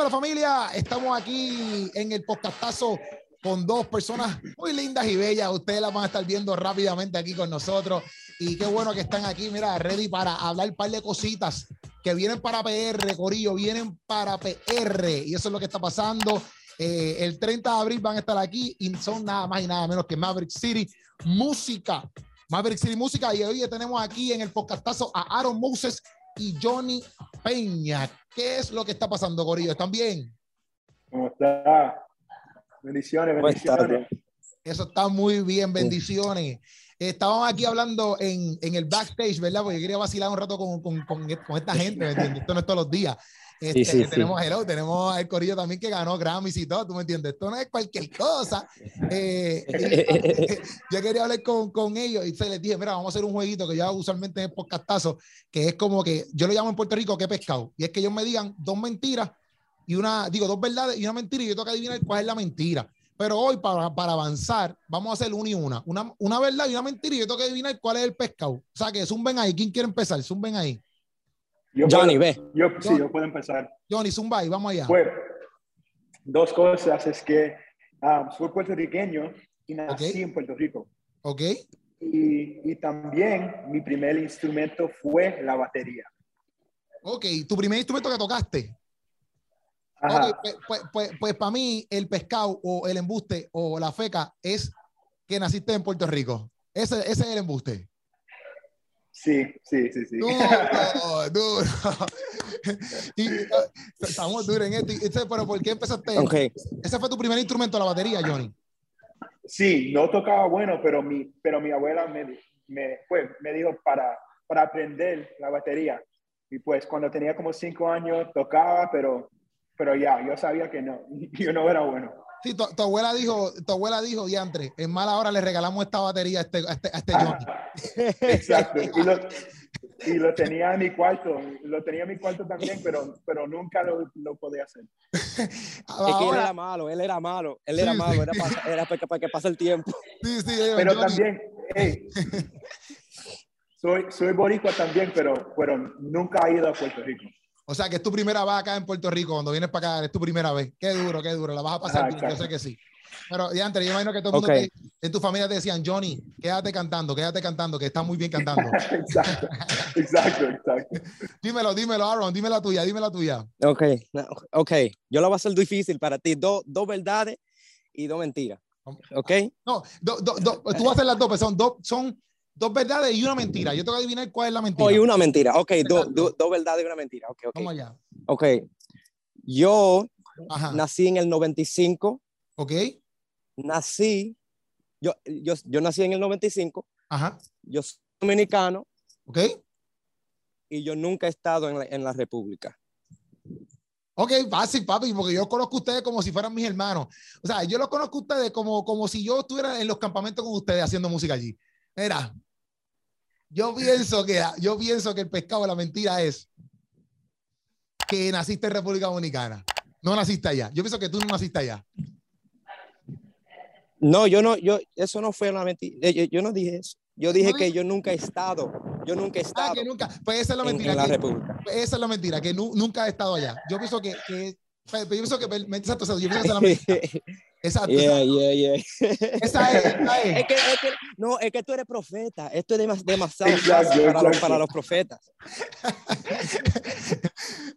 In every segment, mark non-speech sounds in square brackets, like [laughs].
Dímelo familia, estamos aquí en el podcastazo con dos personas muy lindas y bellas. Ustedes las van a estar viendo rápidamente aquí con nosotros. Y qué bueno que están aquí, mira, ready para hablar un par de cositas que vienen para PR, Corillo, vienen para PR. Y eso es lo que está pasando. Eh, el 30 de abril van a estar aquí y son nada más y nada menos que Maverick City Música. Maverick City Música. Y hoy tenemos aquí en el podcastazo a Aaron Moses y Johnny Peña. ¿Qué es lo que está pasando, Corillo? ¿Están bien? ¿Cómo está? Bendiciones, bendiciones. Eso está muy bien, bendiciones. Estábamos aquí hablando en, en, el backstage, ¿verdad? Porque yo quería vacilar un rato con, con, con, esta gente, ¿me entiendes? Esto no es todos los días. Este, sí, sí, tenemos, Hello, tenemos el Corillo también que ganó Grammys y todo, ¿tú me entiendes? Esto no es cualquier cosa. [laughs] Eh, [laughs] [laughs] yo quería hablar con, con, ellos y se les dije, mira, vamos a hacer un jueguito que yo hago usualmente en podcastazo, que es como que yo lo llamo en Puerto Rico, ¿qué pescado? Y es que ellos me digan dos mentiras y una, digo, dos verdades y una mentira y yo tengo que adivinar cuál es la mentira. Pero hoy, para, para avanzar, vamos a hacer una y una. una. Una verdad y una mentira y yo tengo que adivinar cuál es el pescado. O sea, que zumben ahí. ¿Quién quiere empezar? Zumben ahí. Johnny, ve. Yo, sí, yo puedo empezar. Johnny, zumba y vamos allá. Pues, dos cosas es que um, soy puertorriqueño y nací en Puerto Rico. Ok. Y, y, también mi primer instrumento fue la batería. Ok, tu primer instrumento que tocaste. Okay, pues, pues, pues, pues para mí el pescado o el embuste o la feca es que naciste en Puerto Rico. Ese, ese es el embuste. Sí, sí, sí, sí. Duro, duro. [laughs] y, uh, estamos duros en esto. Pero ¿por qué empezaste? Okay. Ese fue tu primer instrumento, la batería, Johnny. Sí, no tocaba bueno, pero mi, pero mi abuela me, me, pues, me dijo para, para aprender la batería. Y pues cuando tenía como cinco años tocaba, pero, pero ya, yo sabía que no, [laughs] yo no era bueno. Sí, tu, tu, abuela dijo, tu abuela dijo, diantre, en mala hora le regalamos esta batería a este, a este, a este Johnny. Exacto. Y lo, [laughs] y lo, tenía en mi cuarto, lo tenía en mi cuarto también, pero, pero nunca lo, lo podía hacer. Ahora, [laughs] es que él era malo, él era malo, él era sí, malo, sí. era, para, era para, para, que pase el tiempo. [laughs] Sí, sí, pero Johnny. también, hey, soy, soy boricua también, pero, pero nunca he ido a Puerto Rico. O sea, que es tu primera vez acá en Puerto Rico, cuando vienes para acá, es tu primera vez. Qué duro, qué duro. La vas a pasar yo sé que sí. Pero, antes, yo imagino que todo el mundo okay. te, en tu familia te decían, Johnny, quédate cantando, quédate cantando, que estás muy bien cantando. [laughs] exacto, exacto, exacto. [laughs] dímelo, dímelo, Aaron, dime la tuya, dime la tuya. Ok, ok. Yo lo voy a hacer difícil para ti. Dos do verdades y dos mentiras. Ok. No, do, do, tú vas a hacer las dos, pero son dos, son dos verdades y una mentira. Yo tengo que adivinar cuál es la mentira. Oh, y una mentira. Ok, dos do, do verdades y una mentira. Okay, okay. Vamos allá. Ok. Yo Ajá. nací en el 95. Ok. Nací, yo, yo, yo nací en el 95. Ajá. Yo soy dominicano. Ok. Y yo nunca he estado en la, en la República. Ok, fácil, papi, porque yo conozco a ustedes como si fueran mis hermanos. O sea, yo los conozco a ustedes como, como si yo estuviera en los campamentos con ustedes haciendo música allí. Mira, yo pienso que yo pienso que el pescado de la mentira es que naciste en República Dominicana. No naciste allá. Yo pienso que tú no naciste allá. No, yo no, yo, eso no fue una mentira. Yo, yo no dije eso. Yo dije ¿No que yo nunca he estado. Yo nunca he estado. Ah, que nunca. Pues esa es la mentira. En, en la que, República. Esa es la mentira, que nu, nunca he estado allá. Yo pienso que, que yo pienso que, exacto, yo pienso que esa es la mentira. [laughs] Exacto. Yeah, yeah, yeah. [laughs] Esa es, esa es. Es, que, es que, no, es que tú eres profeta. Esto es demas, demasiado fácil para, los, para los profetas. [laughs]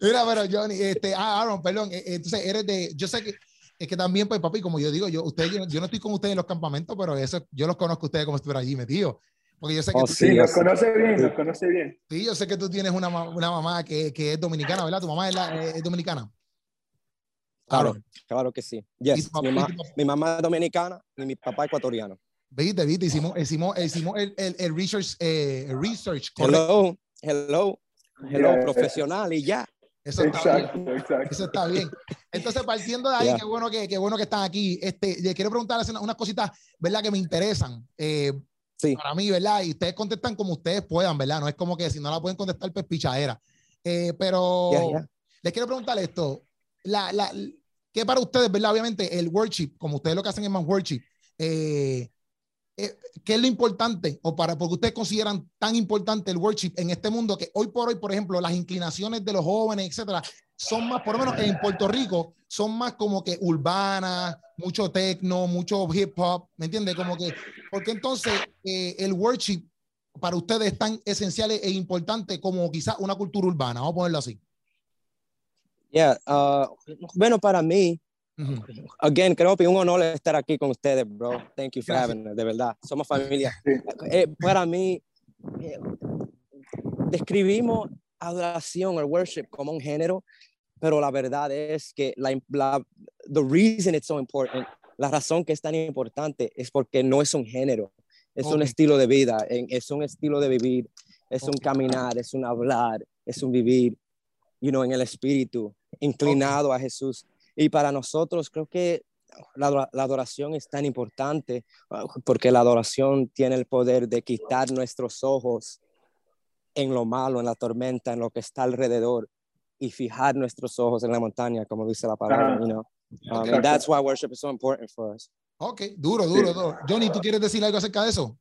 Mira, pero Johnny, este, ah, Aaron, perdón, eh, entonces eres de, yo sé que, es que también, pues, papi, como yo digo, yo, ustedes, yo, yo no estoy con ustedes en los campamentos, pero eso, yo los conozco a ustedes como si estuviera allí metido. Porque yo sé que Oh, tú, Sí, nos conoce bien, nos conoce bien. sí, yo sé que tú tienes una, una mamá que, que es dominicana, ¿verdad? Tu mamá es, la- es dominicana. Claro, claro que sí. ¿Y Yes. papá- Mi, ma- papá? mi mamá es dominicana y mi papá ecuatoriano. Viste, viste, hicimos, hicimos, hicimos el, el, el research, eh, el research. Hello, hello, hello, Yeah. profesional y ya. Eso está bien. Exacto, exacto. Eso está bien. Entonces, partiendo de ahí, Yeah. qué bueno que, qué bueno que están aquí. Este, le quiero preguntarles una- unas cositas, ¿verdad? Que me interesan. Eh, Sí. para mí, ¿verdad? Y ustedes contestan como ustedes puedan, ¿verdad? No es como que si no la pueden contestar, pues pichadera. Eh, pero Yeah, yeah. les quiero preguntar esto. La, la, ¿Qué para ustedes, verdad? Obviamente, el worship, como ustedes lo que hacen es más worship, eh, eh, ¿qué es lo importante o para porque ustedes consideran tan importante el worship en este mundo que hoy por hoy, por ejemplo, las inclinaciones de los jóvenes, etcétera, son más, por lo menos en Puerto Rico, son más como que urbanas, mucho techno, mucho hip hop, ¿me entiendes? Como que, porque entonces eh, el worship para ustedes es tan esencial e importante como quizás una cultura urbana, vamos a ponerlo así. Yeah, uh, bueno, para mí, Again, creo que es un honor estar aquí con ustedes, bro. Thank you for having me, de verdad. Somos familia. Eh, para mí, eh, describimos adoración, el worship, como un género, pero la verdad es que la, la the reason it's so important, la razón que es tan importante es porque no es un género, es un estilo de vida, es un estilo de vivir, es un caminar, es un hablar, es un vivir, you know, en el espíritu, inclinado a Jesús. Y para nosotros creo que la, adoración es tan importante ah, porque la adoración tiene el poder de quitar nuestros ojos en lo malo, en la tormenta, en lo que está alrededor y fijar nuestros ojos en la montaña, como dice la palabra, you know. Um, and that's why worship is so important for us. Ok, duro, duro, duro. Johnny, ¿tú quieres decir algo acerca de eso?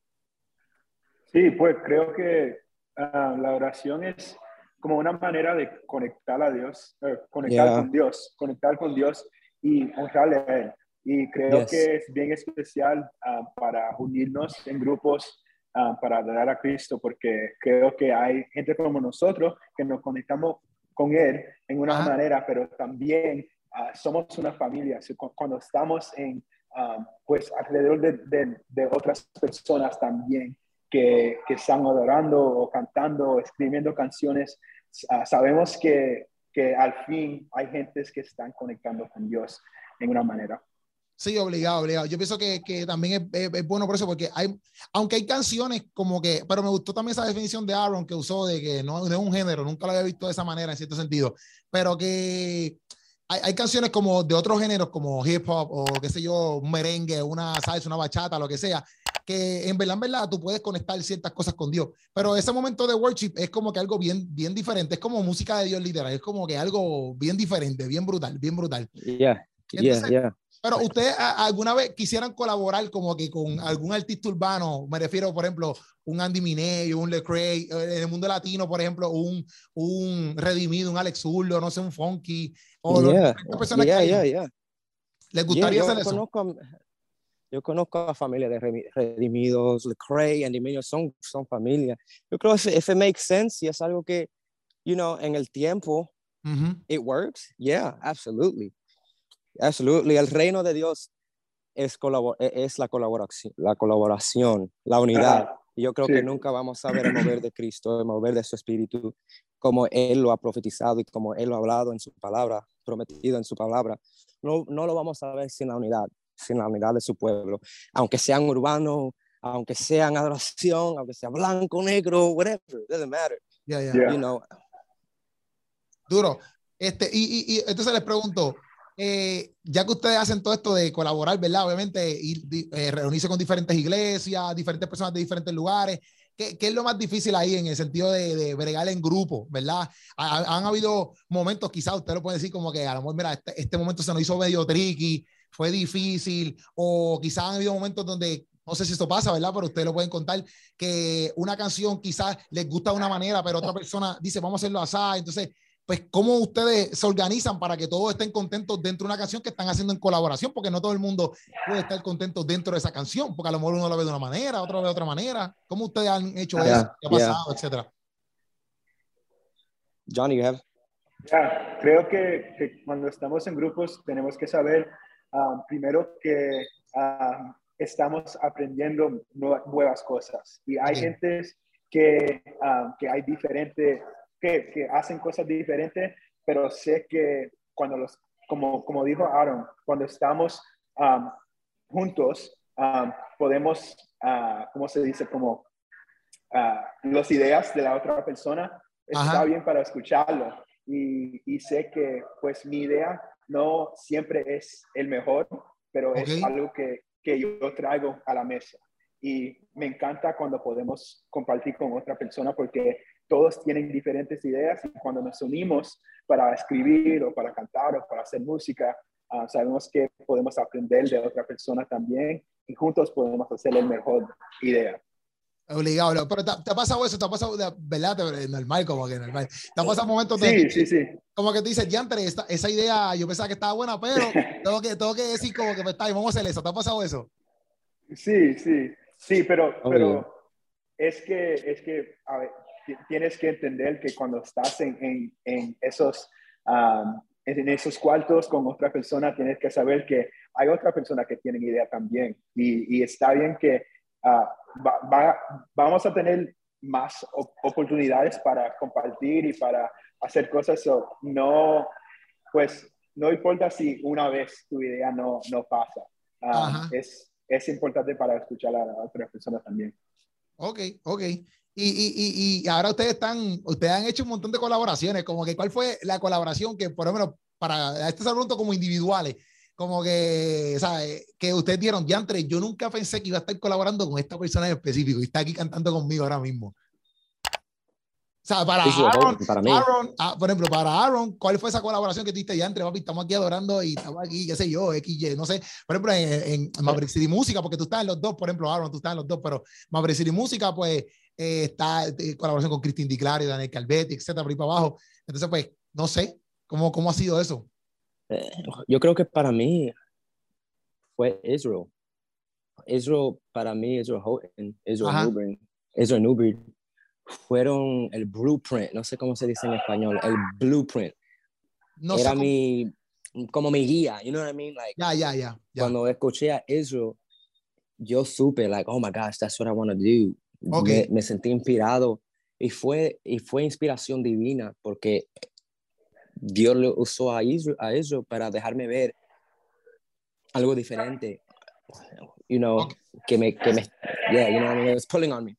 Sí, pues creo que uh, la oración es como una manera de conectar a Dios, eh, conectar con Dios, conectar con Dios y honrarle a Él. Y creo que es bien especial ah, para unirnos en grupos uh, para dar a Cristo, porque creo que hay gente como nosotros que nos conectamos con Él en una manera, pero también ah, somos una familia. Cuando estamos en, pues, alrededor de, de, de, otras personas también, que, que están adorando o cantando o escribiendo canciones, ah, sabemos que, que al fin hay gentes que están conectando con Dios en una manera. Sí, obligado, obligado. Yo pienso que, que también es, es, bueno por eso, porque hay, aunque hay canciones como que, pero me gustó también esa definición de Aaron que usó de que no es un género, nunca lo había visto de esa manera en cierto sentido, pero que hay, hay, canciones como de otros géneros, como hip hop o qué sé yo, un merengue, una salsa, una bachata, lo que sea, que en verdad, en verdad, tú puedes conectar ciertas cosas con Dios. Pero ese momento de worship es como que algo bien, bien diferente, es como música de Dios literal, es como que algo bien diferente, bien brutal, bien brutal. Yeah, yeah, yeah. Pero ustedes alguna vez quisieran colaborar como que con algún artista urbano, me refiero, por ejemplo, un Andy Mineo, un Lecrae, eh, en el mundo latino, por ejemplo, un, un Redimido, un Alex Urlo, no sé, un Funky, o yeah, yeah, yeah, yeah. ¿Les gustaría hacer eso? Yo conozco a familias de Redimidos, Lecrae, Mineo, son, son familias. Yo creo que if it makes sense y es algo que, you know, en el tiempo, mm -hmm. it works, yeah, absolutely. Absolutely. El reino de Dios es, e-, es la, colaboración, la colaboración, la unidad. Y yo creo que nunca vamos a ver el mover de Cristo, el mover de su espíritu, como Él lo ha profetizado y como Él lo ha hablado en su palabra, prometido en su palabra. No, no lo vamos a ver sin la unidad, sin la unidad de su pueblo. Aunque sean urbanos, aunque sean adoración, aunque sea blanco, negro, whatever, it doesn't matter. Yeah, yeah. You know. Duro. Este, y, y, y entonces les pregunto, eh, ya que ustedes hacen todo esto de colaborar, ¿verdad? Obviamente, ir, eh, reunirse con diferentes iglesias, diferentes personas de diferentes lugares. ¿Qué, ¿Qué, es lo más difícil ahí en el sentido de, de bregar en grupo, ¿verdad? han habido momentos, quizás usted lo puede decir como que a lo mejor, mira, este, este momento se nos hizo medio tricky, fue difícil, o quizás han habido momentos donde no sé si esto pasa, ¿verdad? Pero ustedes lo pueden contar, que una canción quizás les gusta de una manera, pero otra persona dice, vamos a hacerlo así. Entonces, pues cómo ustedes se organizan para que todos estén contentos dentro de una canción que están haciendo en colaboración, porque no todo el mundo puede estar contento dentro de esa canción, porque a lo mejor uno lo ve de una manera, otro lo ve de otra manera. ¿Cómo ustedes han hecho eso? ¿Qué ha pasado, etcétera? Johnny, you have? Yeah, creo que, que, cuando estamos en grupos tenemos que saber um, primero que um, estamos aprendiendo nuevas cosas y hay gente que, um, que hay diferentes que, hacen cosas diferentes, pero sé que cuando los, como, como dijo Aaron, cuando estamos um, juntos, um, podemos, ¿cómo se dice? Como las ideas de la otra persona, está bien para escucharlo. Y, y, sé que pues mi idea no siempre es el mejor, pero es algo que, que yo traigo a la mesa. Y me encanta cuando podemos compartir con otra persona porque todos tienen diferentes ideas y cuando nos unimos para escribir o para cantar o para hacer música, uh, sabemos que podemos aprender de otra persona también y juntos podemos hacer la mejor idea. Obligado, pero te, ha pasado eso, te ha pasado, ¿verdad? Normal, como que normal. Te ha pasado momentos de. Sí, sí, sí. Como que tú dices, Yantre, esta, esa idea yo pensaba que estaba buena, pero [laughs] tengo que, tengo que decir como que pues, está, vamos a hacer eso. ¿Te ha pasado eso? Sí, sí, sí, pero, pero es que, es que, a ver, tienes que entender que cuando estás en, en, en esos, en esos cuartos con otra persona, tienes que saber que hay otra persona que tiene idea también. Y, y está bien que uh, vamos a tener más oportunidades para compartir y para hacer cosas. no, pues, no importa si una vez tu idea no, no pasa. es, es importante para escuchar a otras personas también. Ok, ok. Y, y, y, ahora ustedes están, ustedes han hecho un montón de colaboraciones, como que cuál fue la colaboración que, por lo menos, para este pregunto como individuales, como que, ¿sabes? Que ustedes dieron, ya entre, yo nunca pensé que iba a estar colaborando con esta persona en específico y está aquí cantando conmigo ahora mismo. O sea, para Aaron, para mí. Aaron ah, por ejemplo, para Aaron, ¿cuál fue esa colaboración que tuviste ya entre, papi? Estamos aquí adorando y estamos aquí, qué sé yo, XY, no sé. Por ejemplo, en, en Maverick City Música, porque tú estás en los dos, por ejemplo, Aaron, tú estás en los dos, pero Maverick City Música, pues, eh, está en eh, colaboración con Christine Di Clario, Daniel Calvetti, etcétera, por ahí para abajo. Entonces, pues, no sé, ¿cómo, cómo ha sido eso? Eh, yo creo que para mí fue Israel. Israel, para mí, Israel Houghton, Israel Newbern, Israel Newbern, fueron el blueprint, no sé cómo se dice en español, el blueprint. No Era mi, como mi guía, you know what I mean? Like, ya, ya, ya. Cuando escuché a Israel, yo supe, like, oh my gosh, that's what I want to do. Okay. Me, sentí inspirado y fue, y fue inspiración divina porque Dios lo usó a Israel, a Israel para dejarme ver algo diferente. You know, que me, que me, yeah, you know, I mean, it was pulling on me.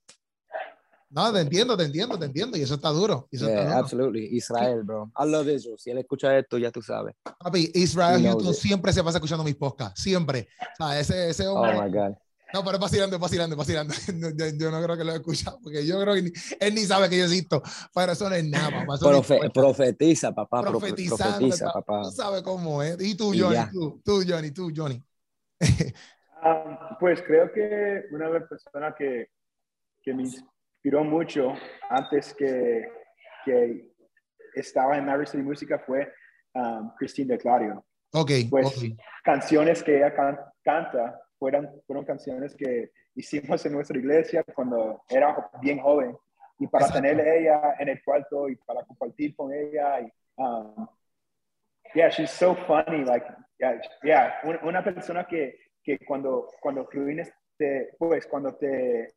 No, te entiendo, te entiendo, te entiendo. Y eso está duro. Eso yeah, está absolutely. Israel, bro. I love Israel. Si él escucha esto, ya tú sabes. Papi, Israel YouTube siempre se pasa escuchando mis podcasts. Siempre. O sea, ese, ese oh hombre. Oh, my God. No, pero es vacilando, vacilando, vacilando. [laughs] Yo, yo, no creo que lo he escuchado, porque yo creo que él ni sabe que yo existo. Pero eso no es nada, papá. Profe, profetiza, papá. Profetiza, papá. Tú sabes cómo es. Y tú, Johnny, y tú, tú, Johnny, tú, Johnny. um, pues creo que una de las personas que, que me inspiró mucho antes que, que estaba en Mary City Música fue um, Christine de Clario. Ok. Pues canciones que ella canta fueron, fueron canciones que hicimos en nuestra iglesia cuando era bien joven. Y para tenerle ella en el cuarto y para compartir con ella. Y, um, yeah, she's so funny. Like, yeah, yeah. Una, persona que, que cuando, cuando te, pues cuando te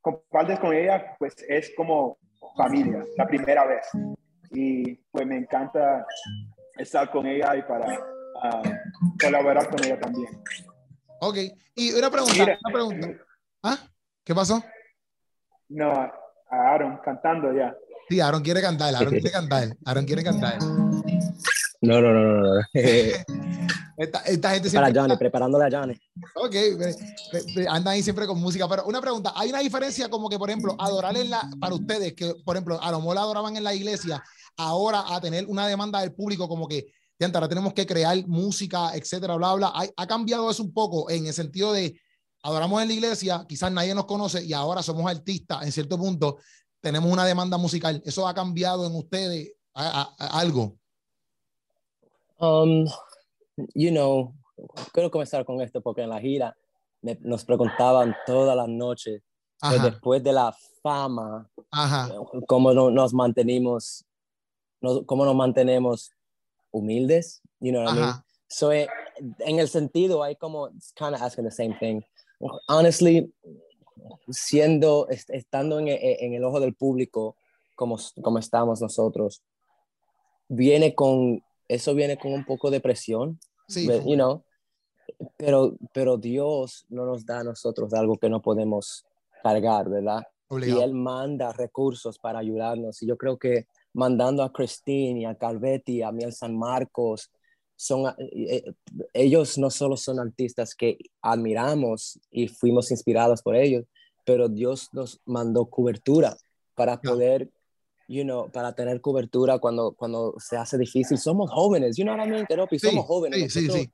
compartes con ella, pues es como familia, la primera vez. Y pues me encanta estar con ella y para uh, colaborar con ella también. Ok, y una pregunta, una pregunta. ¿Ah? ¿Qué pasó? No, a Aaron cantando ya. Sí, Aaron quiere cantar, Aaron [laughs] quiere cantar, Aaron quiere cantar. No, no, no, no. [laughs] [laughs] Esta, esta, gente siempre... Para Johnny, preparándole a Johnny. Ok, anda ahí siempre con música. Pero una pregunta, ¿hay una diferencia como que, por ejemplo, adorar en la, para ustedes, que, por ejemplo, a lo mejor adoraban en la iglesia, ahora a tener una demanda del público como que, ya ahora tenemos que crear música, etcétera, bla, bla. Ha, ha cambiado eso un poco en el sentido de, adoramos en la iglesia, quizás nadie nos conoce y ahora somos artistas en cierto punto, tenemos una demanda musical. ¿Eso ha cambiado en ustedes algo? Um, you know, quiero comenzar con esto porque en la gira nos preguntaban todas las noches, pues, después de la fama, cómo nos mantenimos, cómo nos mantenemos humildes, you know what I mean? So, eh, en el sentido, hay como, it's kind of asking the same thing. Honestly, siendo, estando en, en el ojo del público, como, como estamos nosotros, viene con, eso viene con un poco de presión, Sí. you know, pero, pero Dios no nos da a nosotros algo que no podemos cargar, ¿verdad? Y Él manda recursos para ayudarnos. Y yo creo que mandando a Christine y a Calvetti, a Miel San Marcos, son, eh, eh, ellos no solo son artistas que admiramos y fuimos inspirados por ellos, pero Dios nos mandó cobertura para poder you know, para tener cobertura cuando, cuando se hace difícil. Somos jóvenes, you know what I mean, Keropi? Somos jóvenes. Sí, sí, sí.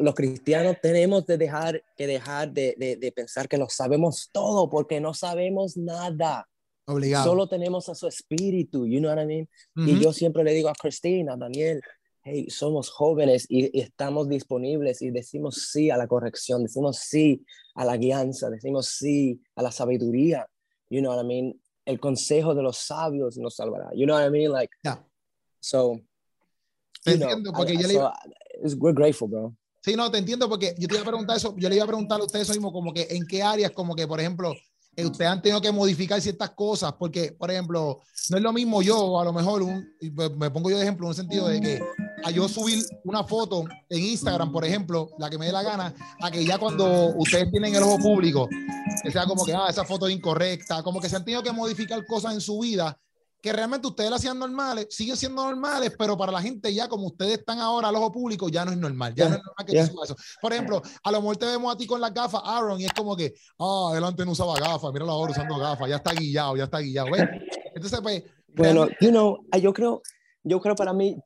los cristianos tenemos de dejar, que dejar de, de, pensar que lo sabemos todo, porque no sabemos nada. Obligado. Solo tenemos a su espíritu, you know what I mean? Y yo siempre le digo a Cristina, a Daniel, hey, somos jóvenes y, estamos disponibles y decimos sí a la corrección, decimos sí a la guianza, decimos sí a la sabiduría, you know what I mean? El consejo de los sabios nos salvará, you know what I mean? Like, yeah. so, te entiendo, porque yo le iba... we're grateful, bro. Sí, no, te entiendo porque yo te iba a preguntar eso, yo le iba a preguntar a ustedes eso mismo, como que en qué áreas, como que, por ejemplo, ustedes han tenido que modificar ciertas cosas, porque, por ejemplo, no es lo mismo yo, a lo mejor, un, me pongo yo de ejemplo en un sentido de que a yo subir una foto en Instagram, por ejemplo, la que me dé la gana, a que ya cuando ustedes tienen el ojo público, que sea como que, ah, esa foto incorrecta, como que se han tenido que modificar cosas en su vida que realmente ustedes las hacían normales, siguen siendo normales, pero para la gente ya como ustedes están ahora al ojo público, ya no es normal, ya no es normal que yeah. eso. Por ejemplo, a lo mejor te vemos a ti con las gafas, Aaron, y es como que, ah, adelante no usaba gafas, mira ahora usando gafas, ya está guillado, ya está guillado, ¿ves? Entonces, pues... Bueno, you know, yo creo, yo creo para mí,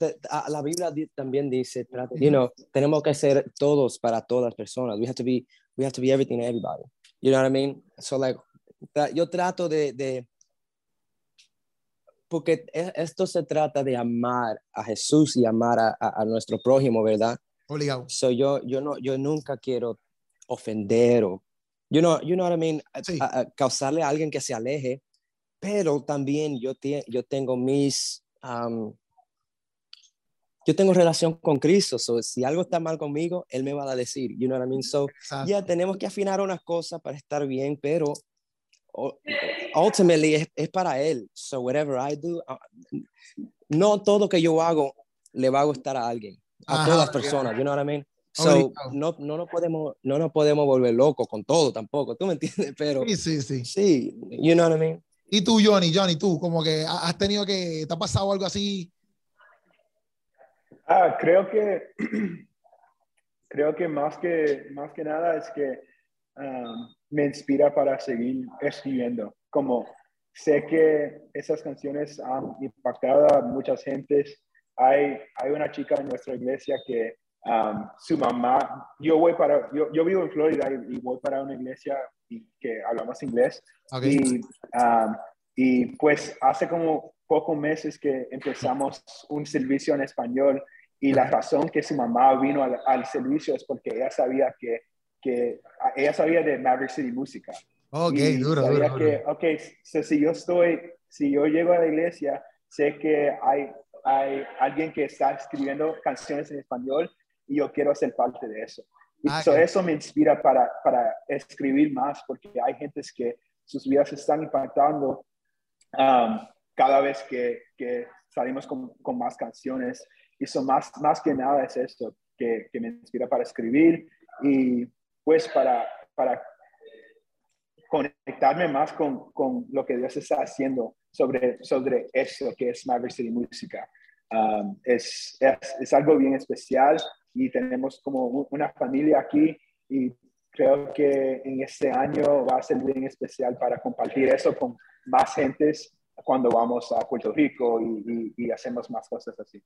la Biblia también dice, you know, tenemos que ser todos para todas las personas. We have to be, we have to be everything to everybody. You know what I mean? So like, yo trato de, de porque e, esto se trata de amar a Jesús y amar a, a, nuestro prójimo, ¿verdad? Obligado. So yo, yo, no, yo nunca quiero ofender o, you know, you know what I mean, a, causarle a alguien que se aleje, pero también yo, yo tengo mis, um, yo tengo relación con Cristo, so si algo está mal conmigo, Él me va a decir, you know what I mean, so ya tenemos que afinar unas cosas para estar bien, pero ultimately es, es, para él. So whatever I do, uh, no todo que yo hago le va a gustar a alguien, a todas las personas, you know what I mean? So, no, no, nos podemos, no nos podemos volver locos con todo tampoco, ¿tú me entiendes? Pero, sí, sí, sí. Sí, you know what I mean? Y tú, Johnny, Johnny, tú, como que has tenido que, ¿te ha pasado algo así? Ah, creo que, [clears throat] creo que más que, más que nada es que um, me inspira para seguir escribiendo. Como sé que esas canciones han impactado a muchas gentes. Hay, hay una chica en nuestra iglesia que um, su mamá, yo voy para, yo, yo vivo en Florida y, voy para una iglesia y, que hablamos inglés. Y, um, y pues hace como pocos meses que empezamos un servicio en español y la razón que su mamá vino al, al servicio es porque ella sabía que que ella sabía de Maverick City Música. Ok, duro, duro, que, Ok, si yo estoy, si yo llego a la iglesia, sé que hay, hay alguien que está escribiendo canciones en español y yo quiero ser parte de eso. Y ah, eso me inspira para, para escribir más, porque hay gente que sus vidas están impactando um, cada vez que, que salimos con, con, más canciones. Y eso más, más que nada es esto, que, que me inspira para escribir y pues para, para conectarme más con, con, lo que Dios está haciendo sobre, sobre eso que es Maverick City Música. Um, es, es, es, algo bien especial y tenemos como una familia aquí y creo que en este año va a ser bien especial para compartir eso con más gentes cuando vamos a Puerto Rico y, y, y hacemos más cosas así.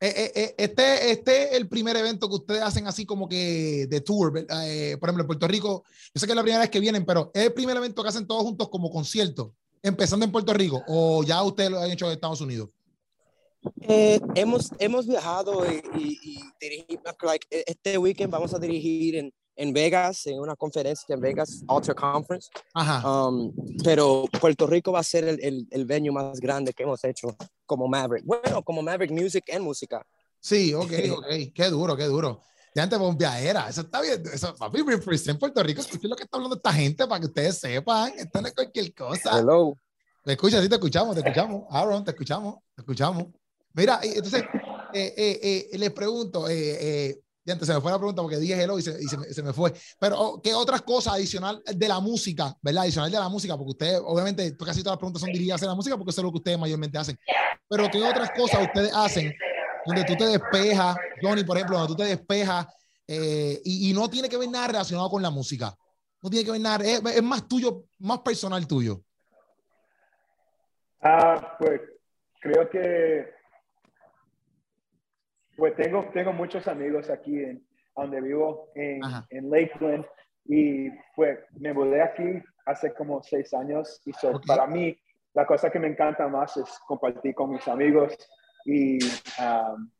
Eh, eh, eh, este, este es el primer evento que ustedes hacen así como que de tour, por ejemplo, en Puerto Rico, yo sé que es la primera vez que vienen, pero es el primer evento que hacen todos juntos como concierto, empezando en Puerto Rico, o ya ustedes lo han hecho en Estados Unidos. hemos, hemos viajado y, y, y like, este weekend vamos a dirigir en, en Vegas, en una conferencia en Vegas, Alter Conference. Ajá. Um, pero Puerto Rico va a ser el, el, el, venue más grande que hemos hecho como Maverick. Bueno, como Maverick Music en música. Sí, ok, ok. qué duro, qué duro. Ya antes bombeadera, eso está bien. Eso, papi, en Puerto Rico, escuchen lo que está hablando esta gente para que ustedes sepan. Esto no es cualquier cosa. Hello. ¿Me escuchas? Sí, te escuchamos, te escuchamos. Aaron, te escuchamos, te escuchamos. Mira, entonces, eh, eh, eh, les pregunto, eh, eh ya antes se me fue la pregunta porque dije hello y se, y se, me, fue. Pero, oh, ¿qué otras cosas adicional de la música, verdad? Adicional de la música, porque ustedes, obviamente, casi todas las preguntas son dirigidas a la música porque eso es lo que ustedes mayormente hacen. Pero, ¿qué otras cosas ustedes hacen donde tú te despejas, Johnny, por ejemplo, donde tú te despejas eh, y, y, no tiene que ver nada relacionado con la música? No tiene que ver nada, es, es más tuyo, más personal tuyo. Ah, pues creo que pues tengo, tengo muchos amigos aquí en donde vivo, en, en Lakeland, y pues me mudé aquí hace como seis años y para mí la cosa que me encanta más es compartir con mis amigos y, um,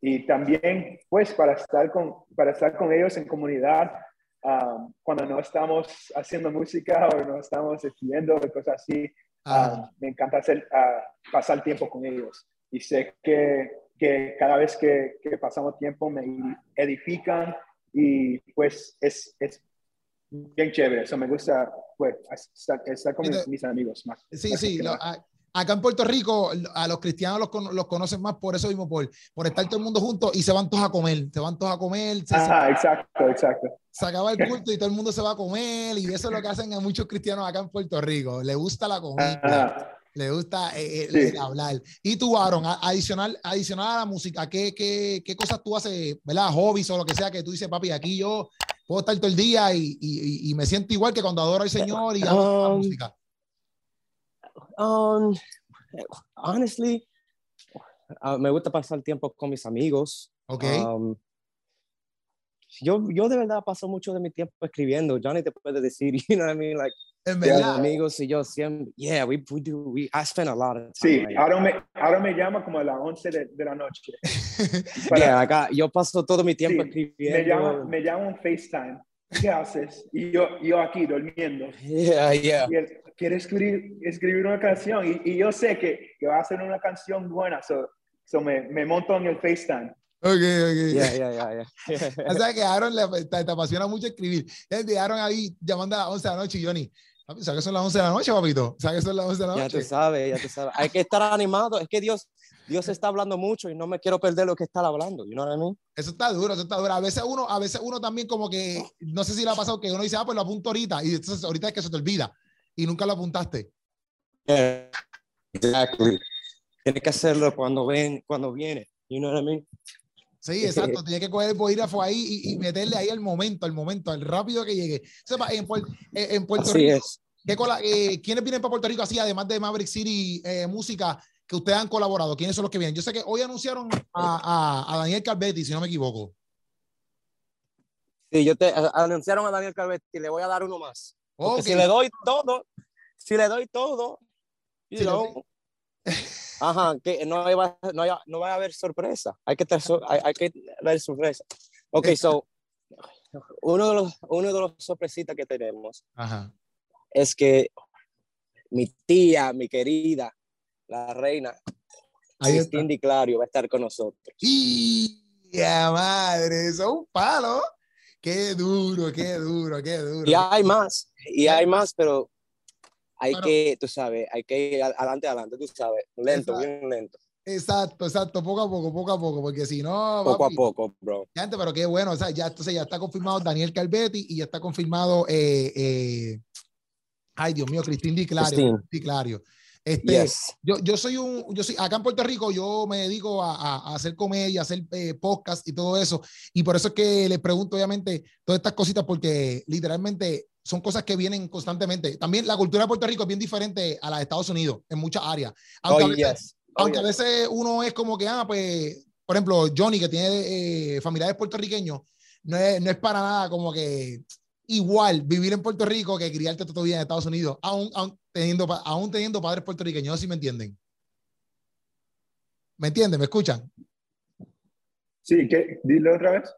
y también pues para estar, con, para estar con ellos en comunidad um, cuando no estamos haciendo música o no estamos escribiendo o cosas así, um, me encanta hacer, uh, pasar tiempo con ellos. Y sé que, que cada vez que, que pasamos tiempo me edifican y pues es, es bien chévere. Eso me gusta pues, estar, con mis, amigos más. Sí, sí. acá en Puerto Rico, a los cristianos los, los, conocen más por eso mismo, por, por estar todo el mundo junto y se van todos a comer. Se van todos a comer. Ajá, exacto, exacto. Se acaba el culto y todo el mundo se va a comer. Y eso es lo que hacen a muchos cristianos acá en Puerto Rico. Le gusta la comida. Le gusta eh, eh, hablar. Y tú, Aaron, adicional, adicional a la música, ¿qué, qué, qué cosas tú haces, ¿verdad? Hobbies o lo que sea que tú dices, papi, aquí yo puedo estar todo el día y, y, y me siento igual que cuando adoro al Señor y la um, música? Um, honestly, uh, me gusta pasar tiempo con mis amigos. Ok. Um, yo, yo de verdad paso mucho de mi tiempo escribiendo. Johnny te puede decir, [laughs] you know what I mean? Like, en verdad. amigos y yo siempre, yeah, we, we do, we, I spend a lot of time. Sí, ahora me, ahora me llama como a las 11 de, de la noche. [laughs] yeah, acá, yo paso todo mi tiempo sí, escribiendo. Me llama, me llama un FaceTime. ¿Qué haces? Y yo, yo aquí durmiendo. Yeah, yeah. Y él quiere escribir, escribir una canción y, y yo sé que, que, va a ser una canción buena, so, so me, me monto en el FaceTime. Ok, ok. Yeah, yeah, yeah, yeah. [laughs] o sea que Aaron le, te, te, apasiona mucho escribir. Te Aaron ahí llamando a las 11 de la noche, Johnny. ¿Sabes que son las 11 de la noche, papito? ¿Sabes que son las 11 de la noche? Ya tú sabes, ya tú [laughs] sabes. Hay que estar animado. Es que Dios, Dios está hablando mucho y no me quiero perder lo que está hablando. You know what I mean? Eso está duro, eso está duro. A veces uno, a veces uno también como que, no sé si le ha pasado que uno dice, ah, pues lo apunto ahorita. Y entonces ahorita es que se te olvida. Y nunca lo apuntaste. Yeah, exactly. Tienes que hacerlo cuando ven, cuando viene. You know what I mean? Sí, [laughs] exacto. Tiene que coger el bolígrafo ahí y, y, meterle ahí el momento, el momento, el rápido que llegue. Sepa, en, en Puerto Así Rico, es. ¿qué eh, ¿quiénes vienen para Puerto Rico así, además de Maverick City eh, Música, que ustedes han colaborado? ¿Quiénes son los que vienen? Yo sé que hoy anunciaron a, a, a Daniel Calvetti, si no me equivoco. Sí, yo te anunciaron a Daniel Calvetti, le voy a dar uno más. Okay. si le doy todo, si le doy todo, y luego, [laughs] Ajá, que no, va, no, no va a haber sorpresa. Hay que, hay, hay que ver sorpresa. Ok, so, uno de los, uno de los sorpresitas que tenemos Ajá. es que mi tía, mi querida, la reina, Cindy Clario va a estar con nosotros. ¡Y ya madre! Eso es un palo. ¡Qué duro, qué duro, qué duro! Y hay más, y hay más, pero hay que, tú sabes, hay que ir adelante, adelante, tú sabes, lento, exacto, bien lento. Exacto, exacto, poco a poco, poco a poco, porque si no... Poco papi, a poco, bro. Gente, pero qué bueno, o sea, ya, entonces ya está confirmado Daniel Calvetti y ya está confirmado, eh, eh, ay Dios mío, Cristín Di Clario. Di Clario. Este, yes. yo, yo soy un, yo soy, acá en Puerto Rico yo me dedico a, a, a hacer comedia, a hacer eh, podcast y todo eso, y por eso es que les pregunto obviamente todas estas cositas, porque literalmente son cosas que vienen constantemente. También la cultura de Puerto Rico es bien diferente a la de Estados Unidos en muchas áreas. Aunque, oh, a, veces, yes. oh, aunque yes. a veces uno es como que, ah, pues, por ejemplo, Johnny, que tiene eh, familiares puertorriqueños, no es, no es para nada como que igual vivir en Puerto Rico que criarte todo bien en Estados Unidos, aún, aún, teniendo, aún teniendo padres puertorriqueños, ¿sí me entienden? ¿Me entienden? ¿Me escuchan? Sí, ¿qué? Dile otra vez.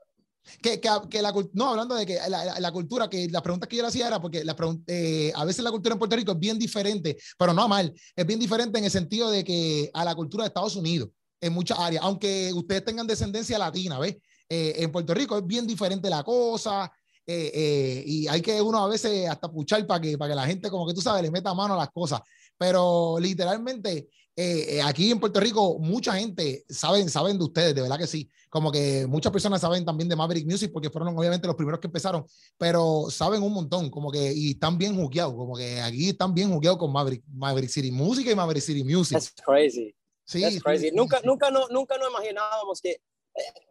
Que, que, que, la no hablando de que la, la, la, cultura que la pregunta que yo le hacía era porque la eh, a veces la cultura en Puerto Rico es bien diferente pero no mal es bien diferente en el sentido de que a la cultura de Estados Unidos en muchas áreas aunque ustedes tengan descendencia latina ves eh, en Puerto Rico es bien diferente la cosa eh, eh, y hay que uno a veces hasta puchar para que, para que la gente, como que tú sabes, le meta mano a las cosas. Pero literalmente, eh, aquí en Puerto Rico, mucha gente saben, saben de ustedes, de verdad que sí. Como que muchas personas saben también de Maverick Music porque fueron obviamente los primeros que empezaron, pero saben un montón, como que, y están bien jugueados, como que aquí están bien jugueados con Maverick, Maverick City Music y Maverick City Music. That's crazy. Sí, That's crazy. Sí, nunca, sí. nunca, no, nunca nos imaginábamos que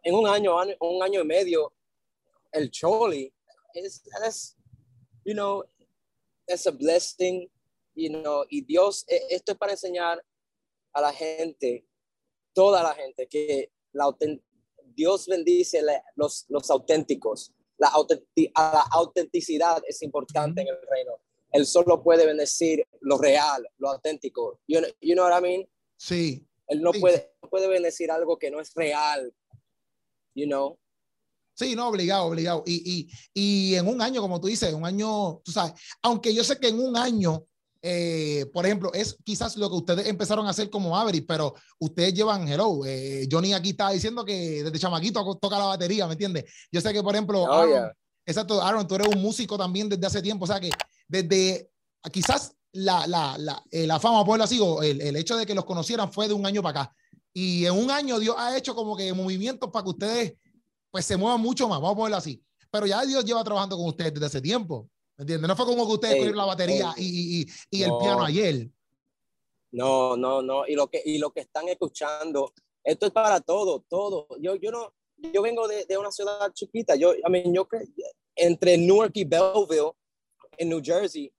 en un año, un año y medio, el Choli es, es, you know, es a blessing, you know, y Dios, esto es para enseñar a la gente, toda la gente, que la Dios bendice los, los auténticos. La, la autenticidad es importante en el reino. Él solo puede bendecir lo real, lo auténtico. You know, you know what I mean? Sí. Él no, Puede, no puede bendecir algo que no es real. You know? Sí, no, obligado, obligado. Y, y, y en un año, como tú dices, un año, tú sabes, aunque yo sé que en un año eh, por ejemplo, es quizás lo que ustedes empezaron a hacer como Avery, pero ustedes llevan, hello, eh, Johnny aquí está diciendo que desde chamaquito toca la batería, ¿me entiendes? Yo sé que, por ejemplo, oh, Aaron, exacto, Aaron, tú eres un músico también desde hace tiempo, o sea que desde quizás la, la, la, eh, la fama, por así, o el, el hecho de que los conocieran fue de un año para acá. Y en un año Dios ha hecho como que movimientos para que ustedes pues se muevan mucho más, vamos a ponerlo así. Pero ya Dios lleva trabajando con ustedes desde hace tiempo. ¿Me entiendes? No fue como que ustedes cogieron la batería y, y, y, el piano ayer. No, no, no. Y lo que, y lo que están escuchando, esto es para todo, todo. Yo, yo no, yo vengo de, de una ciudad chiquita. Yo, I mean, yo entre Newark y Belleville, en New Jersey,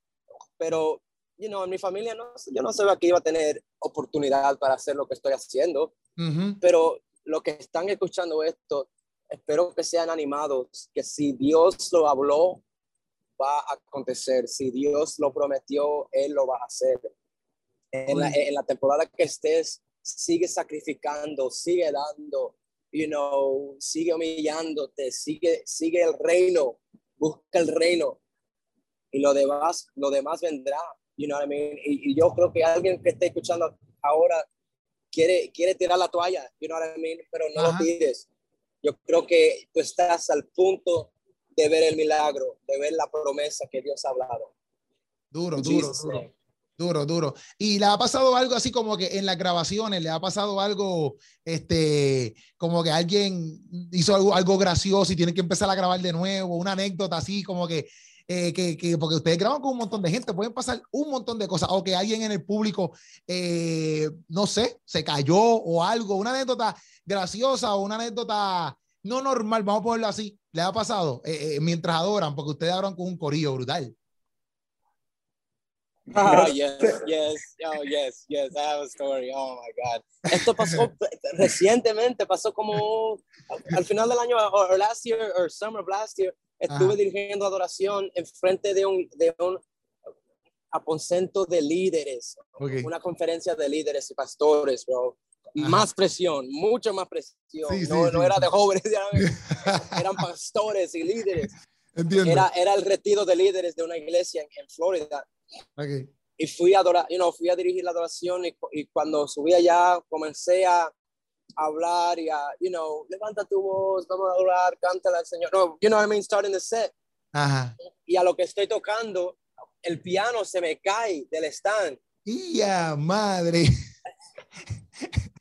pero, you know, en mi familia no, yo no sabía que iba a tener oportunidad para hacer lo que estoy haciendo, pero lo que están escuchando esto, espero que sean animados, que si Dios lo habló, va a acontecer. Si Dios lo prometió, Él lo va a hacer. En la, en la temporada que estés, sigue sacrificando, sigue dando, you know, sigue humillándote, sigue, sigue el reino, busca el reino y lo demás, lo demás vendrá, you know what I mean? Y, yo creo que alguien que esté escuchando ahora quiere, quiere tirar la toalla, you know what I mean? Pero no lo tires. Yo creo que tú estás al punto de ver el milagro, de ver la promesa que Dios ha hablado. Duro, duro, duro. Duro, duro. Y le ha pasado algo así como que en las grabaciones, le ha pasado algo, este, como que alguien hizo algo, algo gracioso y tiene que empezar a grabar de nuevo, una anécdota así como que, eh, que, que, porque ustedes graban con un montón de gente, pueden pasar un montón de cosas, o que alguien en el público, eh, no sé, se cayó o algo, una anécdota graciosa o una anécdota no normal, vamos a ponerlo así, le ha pasado eh, eh, mientras adoran, porque ustedes adoran con un corillo brutal. Oh, yes, yes, oh, yes, yes, I have a story. Oh my God. Esto pasó [laughs] recientemente, pasó como al final del año, o last year, or summer of last year, estuve dirigiendo adoración en frente de un, de un aposento de líderes, una conferencia de líderes y pastores, bro. Más presión, mucha más presión. no, no era de jóvenes, [laughs] eran pastores y líderes. Era, era el retiro de líderes de una iglesia en, Florida. Y fui a, adorar, you know, fui a dirigir la adoración y, y, cuando subí allá comencé a hablar y a, you know, levanta tu voz, vamos a adorar, cántale al Señor. No, you know what I mean, starting the set. Ajá. Y a lo que estoy tocando, el piano se me cae del stand. ¡Ya, madre! [laughs]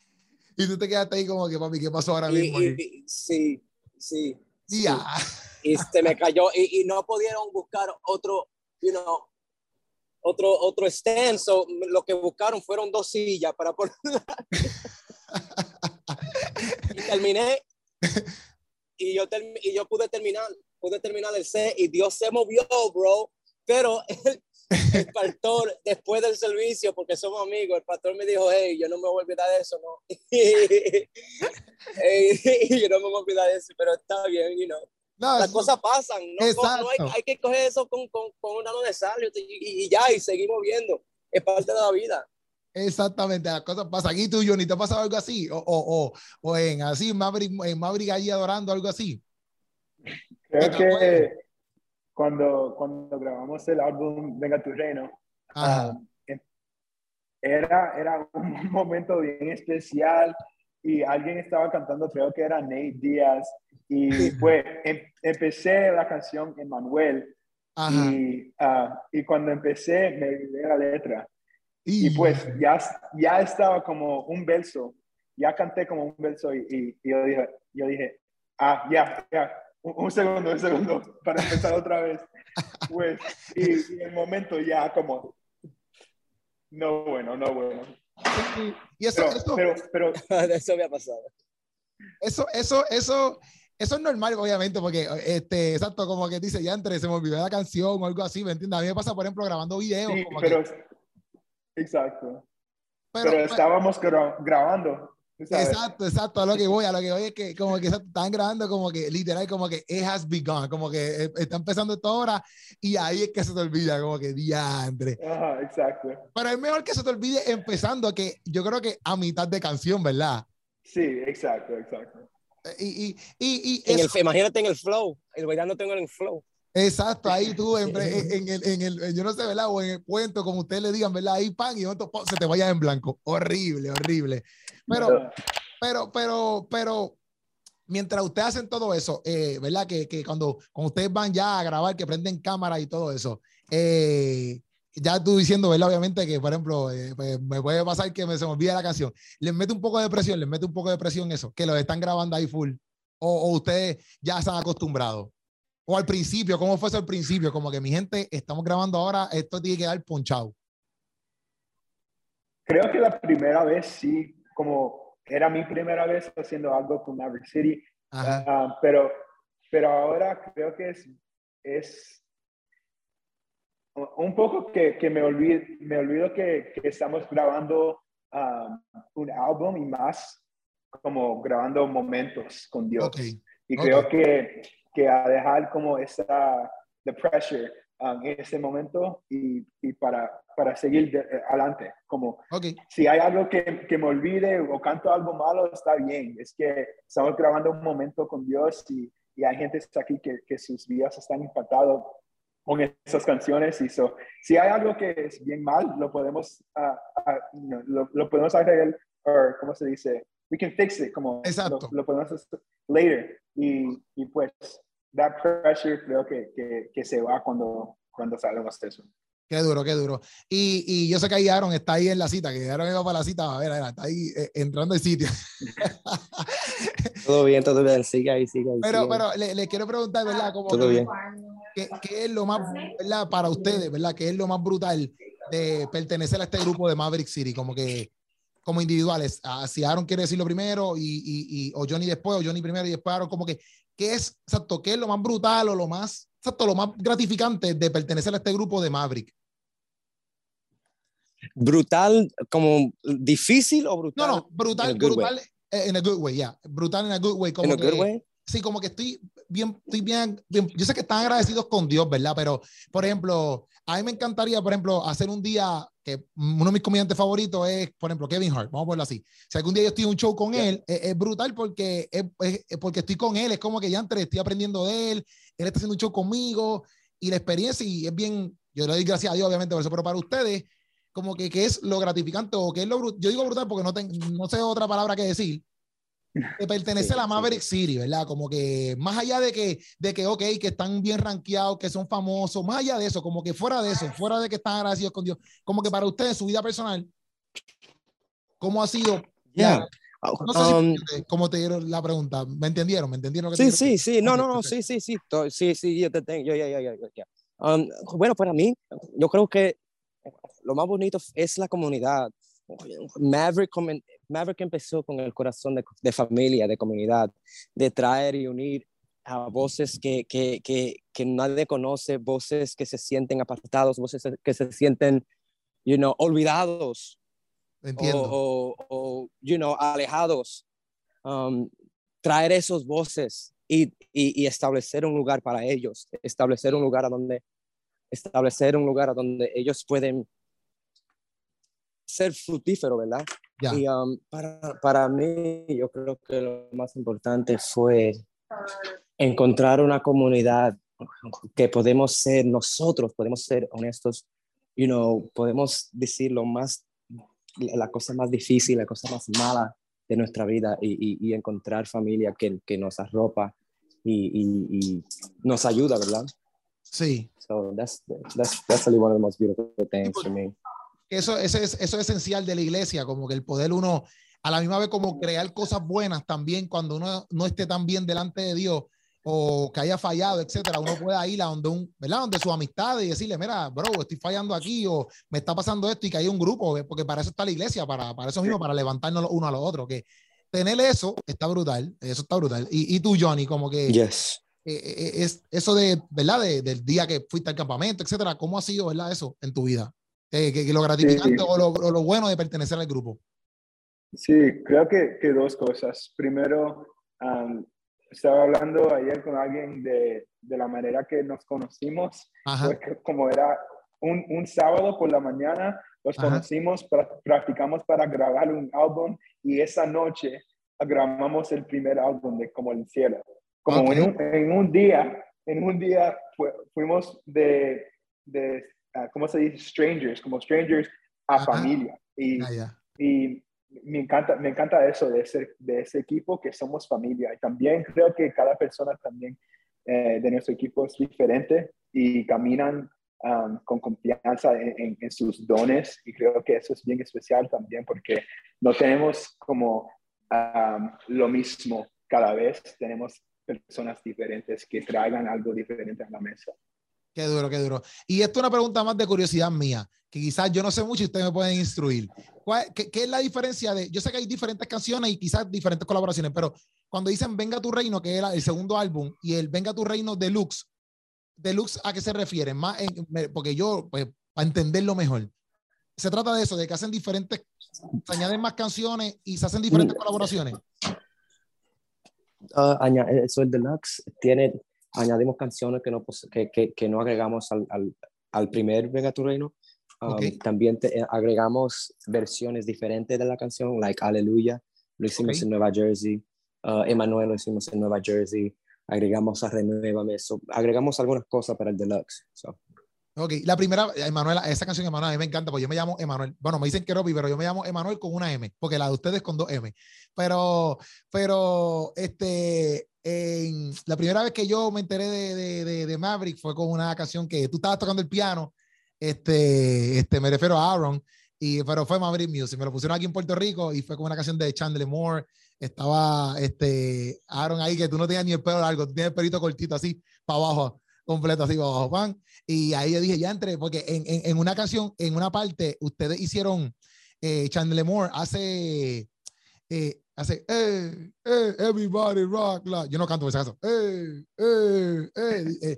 Y tú te quedaste ahí como que, papi, ¿qué pasó ahora mismo? sí, sí. Ya. Y se me cayó y, y, no pudieron buscar otro, you know, otro, otro stand. So, lo que buscaron fueron dos sillas para poner. [laughs] terminé. Y yo, y yo pude terminar, pude terminar el set y Dios se movió, bro. Pero [laughs] el pastor, después del servicio, porque somos amigos, el pastor me dijo, hey, yo no me voy a olvidar de eso, ¿no? [laughs] [laughs] yo no me voy a olvidar de eso, pero está bien, you know. Las cosas pasan, ¿no? no hay, hay, que coger eso con, con, con una de sal y, y, ya, y seguimos viendo. Es parte de la vida. Exactamente, las cosas pasan. ¿Y tú, Johnny, te ha pasado algo así? O, o, o, o en así, Maverick, en Maverick allí adorando, algo así. Creo que cuando, cuando grabamos el álbum Venga tu Reino, ah, em, era, era un [laughs] momento bien especial y alguien estaba cantando, creo que era Nate Díaz, y [laughs] pues em, empecé la canción Emanuel y, uh, y cuando empecé me olvidé la letra. Y, pues ya, ya estaba como un verso, ya canté como un verso y, y yo, dije, yo dije, ah, ya, ya, un, segundo, un segundo, para empezar otra vez. Pues, y, el momento ya como, no bueno, no bueno. Y eso, pero, pero, [laughs] eso me ha pasado. Eso, eso, eso, eso es normal, obviamente, porque, este, exacto, como que dice, ya entre, se me olvidó la canción o algo así, ¿me entiendes? A mí me pasa, por ejemplo, grabando videos. Sí, pero, exacto. Pero, pero, estábamos grabando Exacto, exacto, a lo que voy, a lo que voy es que como que están grabando como que literal como que it has begun, como que eh, está empezando esta hora y ahí es que se te olvida como que diantre. Ajá, exacto. Pero es mejor que se te olvide empezando que yo creo que a mitad de canción, ¿verdad? Sí, exacto, exacto. Y, y, y, en el, imagínate en el flow, el bailando tengo en el flow. Exacto, ahí tú en, en, el, en, el, yo no sé, ¿verdad? O en el cuento, como ustedes le digan, ¿verdad? Ahí pan y otro se te vaya en blanco. Horrible, horrible. Pero, pero, pero, pero, mientras ustedes hacen todo eso, eh, ¿verdad? Que, que, cuando, cuando ustedes van ya a grabar, que prenden cámara y todo eso, eh, ya tú diciendo, ¿verdad? Obviamente que, por ejemplo, eh, pues, me puede pasar que me, se me olvide la canción. Les mete un poco de presión, les mete un poco de presión eso, que lo están grabando ahí full. O, o ustedes ya están acostumbrados. O al principio, ¿cómo fue eso al principio? Como que mi gente, estamos grabando ahora, esto tiene que dar ponchado. Creo que la primera vez sí, como era mi primera vez haciendo algo con Maverick City, uh, pero, pero ahora creo que es, es un poco que, que me, olvido, me olvido que, que estamos grabando um, un álbum y más como grabando momentos con Dios. Y creo que que a dejar como esa the pressure um, en ese momento y, y para, para seguir eh, adelante. Como okay. si hay algo que, que, me olvide o canto algo malo, está bien. Es que estamos grabando un momento con Dios y, y hay gente aquí que, que sus vidas están impactados con esas canciones y so, si hay algo que es bien mal, lo podemos, uh, uh, lo, lo, podemos arreglar, o ¿cómo se dice? We can fix it, como Exacto. Lo, lo podemos hacer later. Y, y pues, that pressure creo que, que, que, se va cuando, cuando salemos de eso. Qué duro, qué duro. Y, y, yo sé que ahí Aaron está ahí en la cita, que Aaron iba para la cita, a ver, está ahí eh, entrando al sitio. todo bien, todo bien, sigue ahí, sigue ahí. Pero, pero le, le, quiero preguntar, ¿verdad? Como todo bien. ¿qué, ¿Qué, es lo más, ¿verdad? Para ustedes, ¿verdad? ¿Qué es lo más brutal de pertenecer a este grupo de Maverick City? Como que como individuales. Ah, si Aaron quiere decirlo primero y, y, y, o Johnny después, o Johnny primero y después Aaron, como que, ¿qué es, exacto, qué es lo más brutal o lo más, exacto, lo más gratificante de pertenecer a este grupo de Maverick? Brutal, como difícil o brutal? No, no, brutal, brutal en a good way, ya. Yeah. Brutal en a good way. Como a good way? Sí, como que estoy bien, estoy bien, bien, yo sé que están agradecidos con Dios, ¿verdad? Pero, por ejemplo, a mí me encantaría, por ejemplo, hacer un día que uno de mis comediantes favoritos es, por ejemplo, Kevin Hart, vamos a ponerlo así. Si algún día yo estoy en un show con él, es, es, brutal porque, es, es, porque estoy con él, es como que ya entre estoy aprendiendo de él, él está haciendo un show conmigo y la experiencia y es bien, yo le doy gracias a Dios obviamente por eso, pero para ustedes, como que, que es lo gratificante o que es lo, yo digo brutal porque no, tengo, no sé otra palabra que decir, que pertenece sí, a la Maverick sí. City, ¿verdad? Como que más allá de que, de que, ok, que están bien rankeados, que son famosos, más allá de eso, como que fuera de eso, fuera de que están agradecidos con Dios, como que para ustedes, su vida personal, ¿cómo ha sido? Yeah. No sé um, si, cómo te dieron la pregunta, ¿me entendieron? ¿Me entendieron? Que sí, sí, sí, no, no, no, sí, sí, sí, sí, sí, yo te tengo, yo, ya, ya, ya, ya. Um, bueno, para mí, yo creo que lo más bonito es la comunidad. Maverick, Maverick empezó con el corazón de, de, familia, de comunidad, de traer y unir a voces que, que, que, que, nadie conoce, voces que se sienten apartados, voces que se sienten, you know, olvidados. Entiendo. O, o, o you know, alejados. Um, traer esos voces y, y, y, establecer un lugar para ellos, establecer un lugar a donde, establecer un lugar a donde ellos pueden ser fructífero, ¿verdad? Yeah. Y um, para, para mí, yo creo que lo más importante fue encontrar una comunidad que podemos ser nosotros, podemos ser honestos, you know, podemos decir lo más, la cosa más difícil, la cosa más mala de nuestra vida y, y, y encontrar familia que, que nos arropa y, y, nos ayuda, ¿verdad? Sí. So that's, that's, that's really one of the most beautiful things for me eso, eso, es, eso es esencial de la iglesia, como que el poder uno, a la misma vez como crear cosas buenas también cuando uno no esté tan bien delante de Dios o que haya fallado, etcétera, uno pueda ir a donde un, ¿verdad? Donde su amistad y decirle, mira, bro, estoy fallando aquí o me está pasando esto y que hay un grupo, porque para eso está la iglesia, para, para eso mismo, para levantarnos uno a los otros, que tener eso está brutal, eso está brutal. Y, y tú, Johnny, como que yes. eh, es eso de, ¿verdad? De, del día que fuiste al campamento, etcétera, ¿cómo ha sido, ¿verdad? Eso en tu vida. Eh, que, que, lo gratificante sí. O, lo, o, lo, bueno de pertenecer al grupo. Sí, creo que, que dos cosas. Primero, estaba hablando ayer con alguien de, de, la manera que nos conocimos, como era un, un, sábado por la mañana, nos conocimos, practicamos para grabar un álbum y esa noche grabamos el primer álbum de Como el Cielo. Como en, un, en, un, día, en un día fuimos de, de uh, ¿cómo se dice? Strangers, como strangers a familia. Y, ah, y me encanta, me encanta eso de ese, de ese equipo, que somos familia. Y también creo que cada persona también eh, de nuestro equipo es diferente y caminan um, con confianza en, en, sus dones. Y creo que eso es bien especial también porque no tenemos como um, lo mismo cada vez. Tenemos personas diferentes que traigan algo diferente a la mesa. Qué duro, qué duro. Y esto es una pregunta más de curiosidad mía, que quizás yo no sé mucho y ustedes me pueden instruir. Qué, qué, es la diferencia de, yo sé que hay diferentes canciones y quizás diferentes colaboraciones, pero cuando dicen Venga tu Reino, que era el segundo álbum, y el Venga tu Reino Deluxe, Deluxe, ¿a qué se refiere? Más porque yo, pues, para entenderlo mejor, se trata de eso, de que hacen diferentes, se añaden más canciones y se hacen diferentes colaboraciones. Uh, eso el deluxe tiene añadimos canciones que no, que, que, que no agregamos al, al, al, primer Venga tu Reino. Um, también te, eh, agregamos versiones diferentes de la canción, like Aleluya, lo hicimos en Nueva Jersey, uh, Emanuel lo hicimos en Nueva Jersey, agregamos a Renuévame, so, agregamos algunas cosas para el deluxe. So. Ok, la primera, Emanuela, esa canción Emanuel, a mí me encanta, porque yo me llamo Emanuel. Bueno, me dicen que Robbie, pero yo me llamo Emanuel con una M, porque la de ustedes con dos M. Pero, pero, este, en, la primera vez que yo me enteré de, de, de, Maverick fue con una canción que tú estabas tocando el piano, este, este, me refiero a Aaron, y, pero fue Maverick Music, me lo pusieron aquí en Puerto Rico y fue con una canción de Chandler Moore, estaba, este, Aaron ahí, que tú no tenías ni el pelo largo, tú tienes el pelito cortito así, para abajo completo así abajo, Juan. Y ahí yo dije, ya entré, porque en, en, en una canción, en una parte, ustedes hicieron, eh, Chandler Moore hace, eh, hace, eh, eh, everybody rock, la. yo no canto esa canción, eh, eh, eh, eh,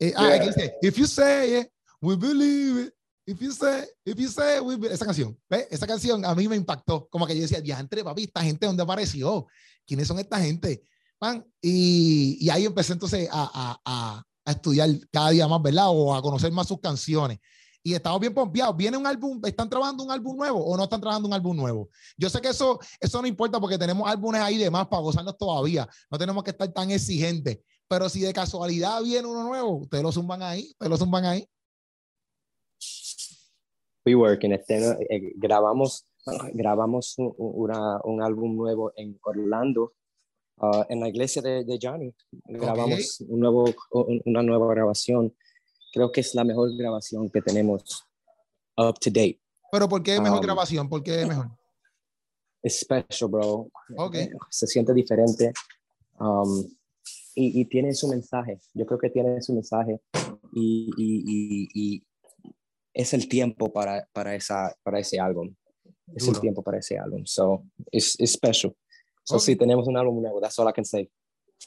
eh ah, yeah. dice, if you say it, we believe it. If you say, if you say, we believe. esa canción, ¿ves? Esa canción a mí me impactó, como que yo decía, ya entre papi, esta gente, ¿dónde apareció? ¿Quiénes son esta gente? Man, y, y ahí empecé entonces a, a, a estudiar cada día más, ¿verdad? O a conocer más sus canciones. Y estamos bien pompeados. ¿Viene un álbum? ¿Están trabajando un álbum nuevo o no están trabajando un álbum nuevo? Yo sé que eso, eso no importa porque tenemos álbumes ahí de más para gozarnos todavía. No tenemos que estar tan exigentes. Pero si de casualidad viene uno nuevo, ustedes lo zumban ahí, ustedes lo zumban ahí. We working. Este, eh, grabamos, grabamos un, un álbum nuevo en Orlando Uh, en la iglesia de, de Johnny. Grabamos un nuevo, una nueva grabación. Creo que es la mejor grabación que tenemos up to date. Pero ¿por qué mejor um, grabación? ¿Por qué mejor? Es special, bro. Okay. Se siente diferente. Um, y, y, tiene su mensaje. Yo creo que tiene su mensaje. Y, y, y es el tiempo para, para, esa, para ese álbum. Es el tiempo para ese álbum. So, it's special. So, sí, tenemos un álbum nuevo, that's all I can say.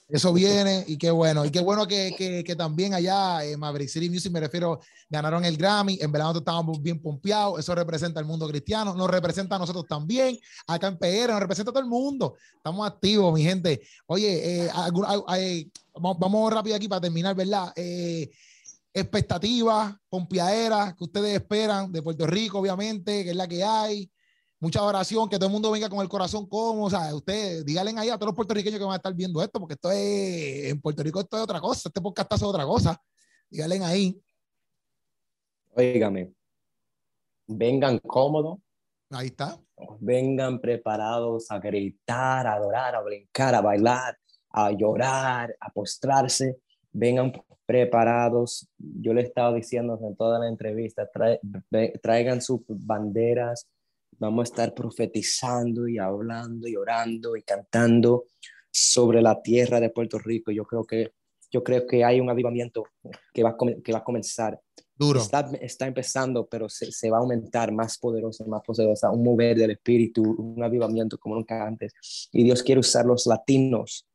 Eso viene y qué bueno. Y qué bueno que, que, que también allá en Maverick City Music, me refiero, ganaron el Grammy. En verdad nosotros estábamos bien pompeados. Eso representa al mundo cristiano, nos representa a nosotros también. Acá en PR, nos representa a todo el mundo. Estamos activos, mi gente. Oye, eh, vamos, vamos, rápido aquí para terminar, ¿verdad? Eh, expectativas, pompeaderas que ustedes esperan de Puerto Rico, obviamente, que es la que hay mucha oración, que todo el mundo venga con el corazón como, o sea, ustedes díganle ahí a todos los puertorriqueños que van a estar viendo esto, porque esto es, en Puerto Rico esto es otra cosa, este podcast es otra cosa. Díganle ahí. Óigame, vengan cómodos. Ahí está. Vengan preparados a gritar, a adorar, a brincar, a bailar, a llorar, a postrarse. Vengan preparados. Yo le he estado diciendo en toda la entrevista, traigan sus banderas, vamos a estar profetizando y hablando y orando y cantando sobre la tierra de Puerto Rico. Yo creo que, yo creo que hay un avivamiento que va a, que va a comenzar. Duro. Está, está empezando, pero se, se, va a aumentar más poderosa, más poderosa, un mover del espíritu, un avivamiento como nunca antes. Y Dios quiere usar los latinos,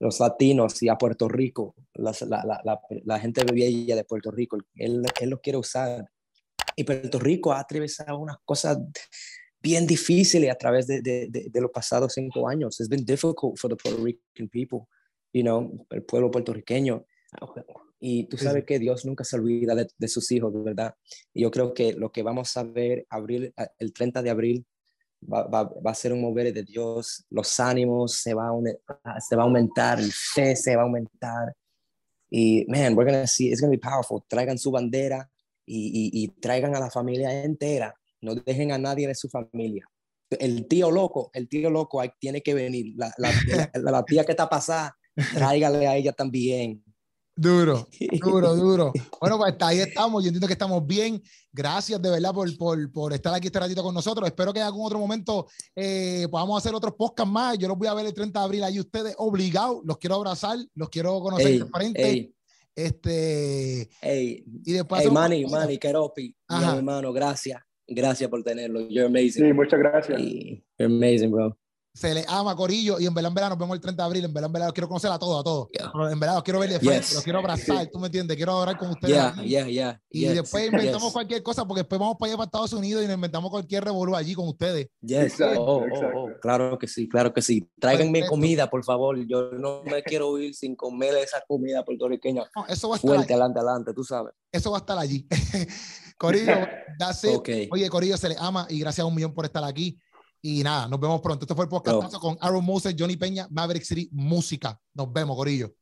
los latinos y a Puerto Rico, la, la, la, la gente bella de Puerto Rico. Él, él los quiere usar y Puerto Rico ha atravesado unas cosas bien difíciles a través de, de, de, los pasados cinco años. It's been difficult for the Puerto Rican people, you know, el pueblo puertorriqueño. Y tú sabes que Dios nunca se olvida de, de, sus hijos, ¿verdad? Y yo creo que lo que vamos a ver abril, el 30 de abril va, va, va, a ser un mover de Dios, los ánimos se va, a, se va a aumentar, el fe se va a aumentar. Y, man, we're gonna see, it's gonna be powerful. Traigan su bandera y, y, y traigan a la familia entera. No dejen a nadie de su familia. El tío loco, el tío loco tiene que venir. La, la, [laughs] la, la tía que está pasada, tráigale a ella también. Duro, [laughs] duro, duro. Bueno, pues ahí estamos. Yo entiendo que estamos bien. Gracias de verdad por, por, por estar aquí este ratito con nosotros. Espero que en algún otro momento eh, podamos hacer otros podcasts más. Yo los voy a ver el 30 de abril ahí ustedes obligados. Los quiero abrazar, los quiero conocer de frente. Este. Ey, y después. Hey, Manny, Manny, Keropi, mi hermano, gracias. Gracias por tenerlo. You're amazing. Sí, muchas gracias. you're amazing, bro se le ama Corillo y en verdad, en verdad nos vemos el 30 de abril, en verdad, en verdad quiero conocer a todos, a todos. En verdad los quiero ver de frente, los quiero abrazar, tú me entiendes, quiero adorar con ustedes. Yeah, yeah, y después inventamos cualquier cosa porque después vamos para allá para Estados Unidos y nos inventamos cualquier revolú allí con ustedes. Yes. Oh, oh, oh, claro que sí, claro que sí. Tráiganme comida, por favor. Yo no me quiero ir sin comer esa comida puertorriqueña. eso va a estar Fuerte, adelante, adelante, tú sabes. Eso va a estar allí. [laughs] Corillo, that's it. Oye, Corillo, se le ama y gracias a un millón por estar aquí. Y nada, nos vemos pronto. Este fue el podcast con Aaron Moses, Johnny Peña, Maverick City Música. Nos vemos, Corillo.